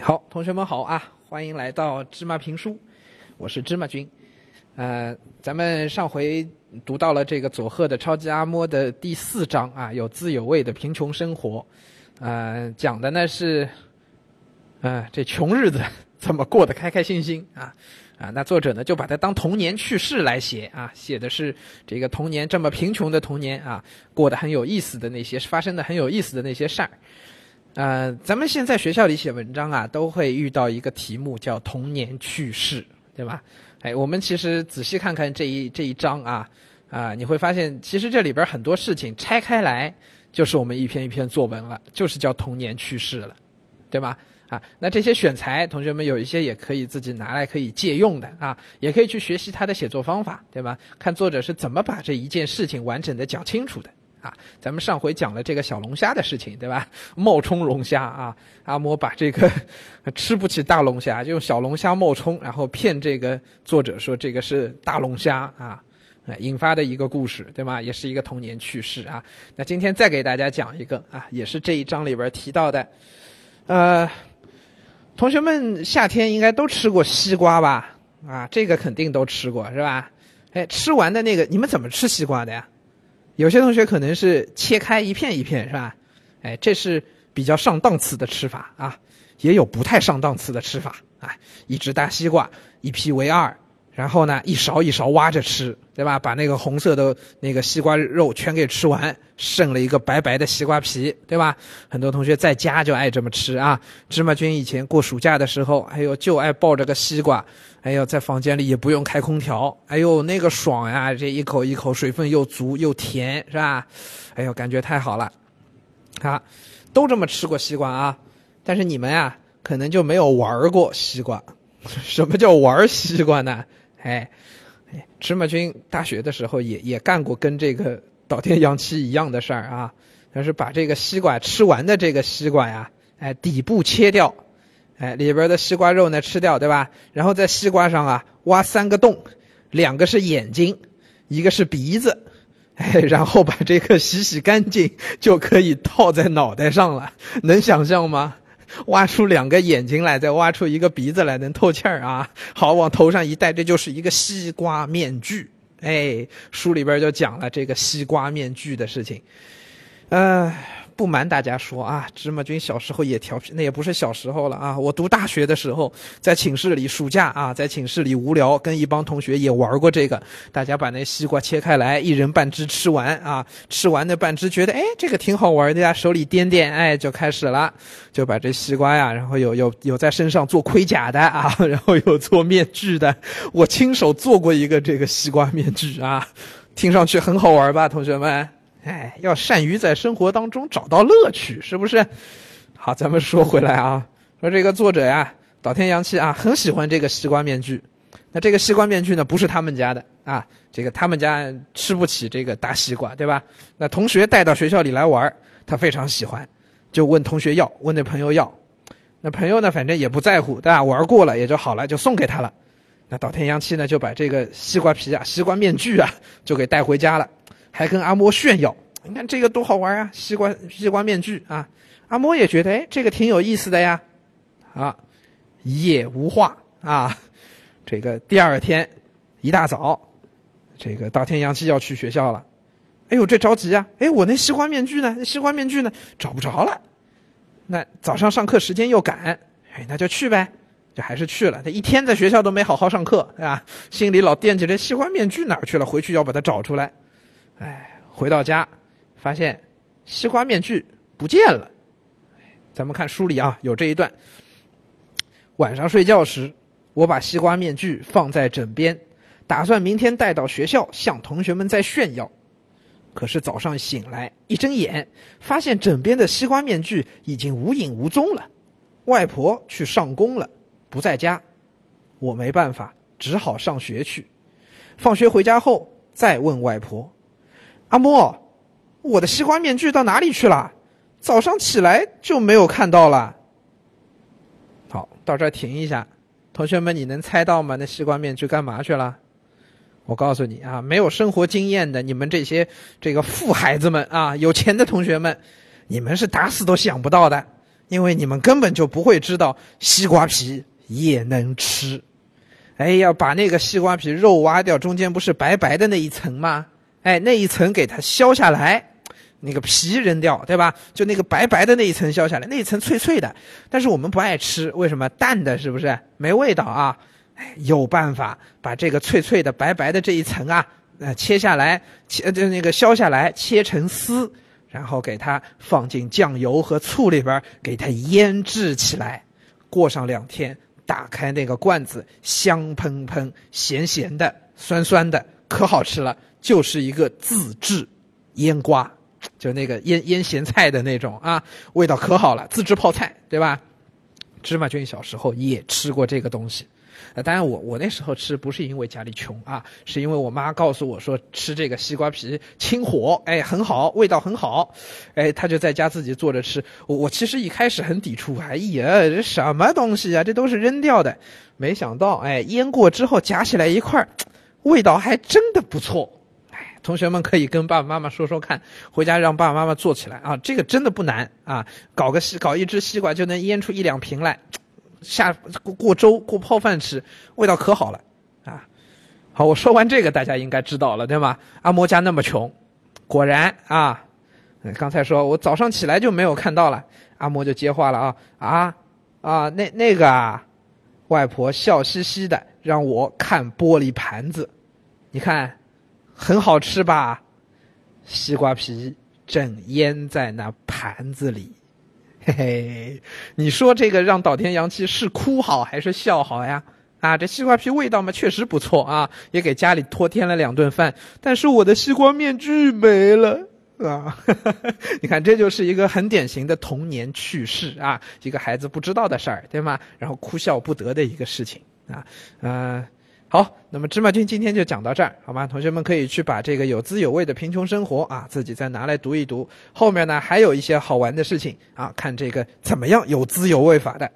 好，同学们好啊，欢迎来到芝麻评书，我是芝麻君。呃，咱们上回读到了这个佐贺的超级阿嬷的第四章啊，有滋有味的贫穷生活。呃，讲的呢是，呃，这穷日子怎么过得开开心心啊啊？那作者呢就把它当童年趣事来写啊，写的是这个童年这么贫穷的童年啊，过得很有意思的那些发生的很有意思的那些事儿。呃，咱们现在学校里写文章啊，都会遇到一个题目叫童年趣事，对吧？哎，我们其实仔细看看这一这一章啊，啊，你会发现其实这里边很多事情拆开来就是我们一篇一篇作文了，就是叫童年趣事了，对吧？啊，那这些选材，同学们有一些也可以自己拿来可以借用的啊，也可以去学习他的写作方法，对吧？看作者是怎么把这一件事情完整的讲清楚的。啊，咱们上回讲了这个小龙虾的事情，对吧？冒充龙虾啊，阿嬷把这个 吃不起大龙虾，就用小龙虾冒充，然后骗这个作者说这个是大龙虾啊，引发的一个故事，对吗？也是一个童年趣事啊。那今天再给大家讲一个啊，也是这一章里边提到的，呃，同学们夏天应该都吃过西瓜吧？啊，这个肯定都吃过是吧？哎，吃完的那个，你们怎么吃西瓜的呀？有些同学可能是切开一片一片，是吧？哎，这是比较上档次的吃法啊，也有不太上档次的吃法啊。一只大西瓜，一劈为二，然后呢，一勺一勺挖着吃，对吧？把那个红色的那个西瓜肉全给吃完，剩了一个白白的西瓜皮，对吧？很多同学在家就爱这么吃啊。芝麻君以前过暑假的时候，哎呦，就爱抱着个西瓜。哎呦，在房间里也不用开空调，哎呦，那个爽呀！这一口一口，水分又足又甜，是吧？哎呦，感觉太好了，啊，都这么吃过西瓜啊，但是你们呀，可能就没有玩过西瓜。什么叫玩西瓜呢？哎，芝麻君大学的时候也也干过跟这个岛田洋七一样的事儿啊，但是把这个西瓜吃完的这个西瓜呀，哎，底部切掉。哎，里边的西瓜肉呢吃掉，对吧？然后在西瓜上啊挖三个洞，两个是眼睛，一个是鼻子，哎，然后把这个洗洗干净，就可以套在脑袋上了。能想象吗？挖出两个眼睛来，再挖出一个鼻子来，能透气儿啊？好，往头上一戴，这就是一个西瓜面具。哎，书里边就讲了这个西瓜面具的事情。哎。不瞒大家说啊，芝麻君小时候也调皮，那也不是小时候了啊。我读大学的时候，在寝室里暑假啊，在寝室里无聊，跟一帮同学也玩过这个。大家把那西瓜切开来，一人半只吃完啊。吃完那半只，觉得哎，这个挺好玩的呀，手里掂掂，哎，就开始了，就把这西瓜呀，然后有有有在身上做盔甲的啊，然后有做面具的。我亲手做过一个这个西瓜面具啊，听上去很好玩吧，同学们？哎，要善于在生活当中找到乐趣，是不是？好，咱们说回来啊，说这个作者呀，岛田洋七啊，很喜欢这个西瓜面具。那这个西瓜面具呢，不是他们家的啊，这个他们家吃不起这个大西瓜，对吧？那同学带到学校里来玩，他非常喜欢，就问同学要，问那朋友要。那朋友呢，反正也不在乎，对吧？玩过了也就好了，就送给他了。那岛田洋七呢，就把这个西瓜皮啊、西瓜面具啊，就给带回家了。还跟阿嬷炫耀，你看这个多好玩啊！西瓜西瓜面具啊，阿嬷也觉得哎，这个挺有意思的呀。啊，一夜无话啊。这个第二天一大早，这个大天阳气要去学校了。哎呦，这着急啊！哎，我那西瓜面具呢？西瓜面具呢？找不着了。那早上上课时间又赶，哎，那就去呗。就还是去了。他一天在学校都没好好上课，对吧？心里老惦记着西瓜面具哪去了，回去要把它找出来。哎，回到家，发现西瓜面具不见了。咱们看书里啊，有这一段。晚上睡觉时，我把西瓜面具放在枕边，打算明天带到学校向同学们再炫耀。可是早上醒来，一睁眼，发现枕边的西瓜面具已经无影无踪了。外婆去上工了，不在家。我没办法，只好上学去。放学回家后，再问外婆。阿莫，我的西瓜面具到哪里去了？早上起来就没有看到了。好，到这儿停一下，同学们，你能猜到吗？那西瓜面具干嘛去了？我告诉你啊，没有生活经验的你们这些这个富孩子们啊，有钱的同学们，你们是打死都想不到的。因为你们根本就不会知道西瓜皮也能吃。哎，呀把那个西瓜皮肉挖掉，中间不是白白的那一层吗？哎，那一层给它削下来，那个皮扔掉，对吧？就那个白白的那一层削下来，那一层脆脆的，但是我们不爱吃，为什么？淡的，是不是？没味道啊？哎，有办法把这个脆脆的白白的这一层啊，呃，切下来，切就那个削下来，切成丝，然后给它放进酱油和醋里边，给它腌制起来，过上两天。打开那个罐子，香喷喷、咸咸的、酸酸的，可好吃了。就是一个自制腌瓜，就那个腌腌咸菜的那种啊，味道可好了。自制泡菜，对吧？芝麻君小时候也吃过这个东西。呃，当然我我那时候吃不是因为家里穷啊，是因为我妈告诉我说吃这个西瓜皮清火，哎，很好，味道很好，哎，他就在家自己做着吃。我我其实一开始很抵触，哎呀，这什么东西啊？这都是扔掉的。没想到，哎，腌过之后夹起来一块味道还真的不错。同学们可以跟爸爸妈妈说说看，回家让爸爸妈妈做起来啊，这个真的不难啊，搞个西搞一只西瓜就能腌出一两瓶来。下过过粥过泡饭吃，味道可好了啊！好，我说完这个，大家应该知道了，对吗？阿嬷家那么穷，果然啊，刚才说我早上起来就没有看到了，阿嬷就接话了啊啊啊，那那个啊，外婆笑嘻嘻的让我看玻璃盘子，你看很好吃吧？西瓜皮正腌在那盘子里。嘿嘿，你说这个让岛田洋七是哭好还是笑好呀？啊，这西瓜皮味道嘛确实不错啊，也给家里多添了两顿饭。但是我的西瓜面具没了啊！你看，这就是一个很典型的童年趣事啊，一个孩子不知道的事儿，对吗？然后哭笑不得的一个事情啊，嗯。好，那么芝麻君今天就讲到这儿，好吗？同学们可以去把这个有滋有味的贫穷生活啊，自己再拿来读一读。后面呢还有一些好玩的事情啊，看这个怎么样有滋有味法的。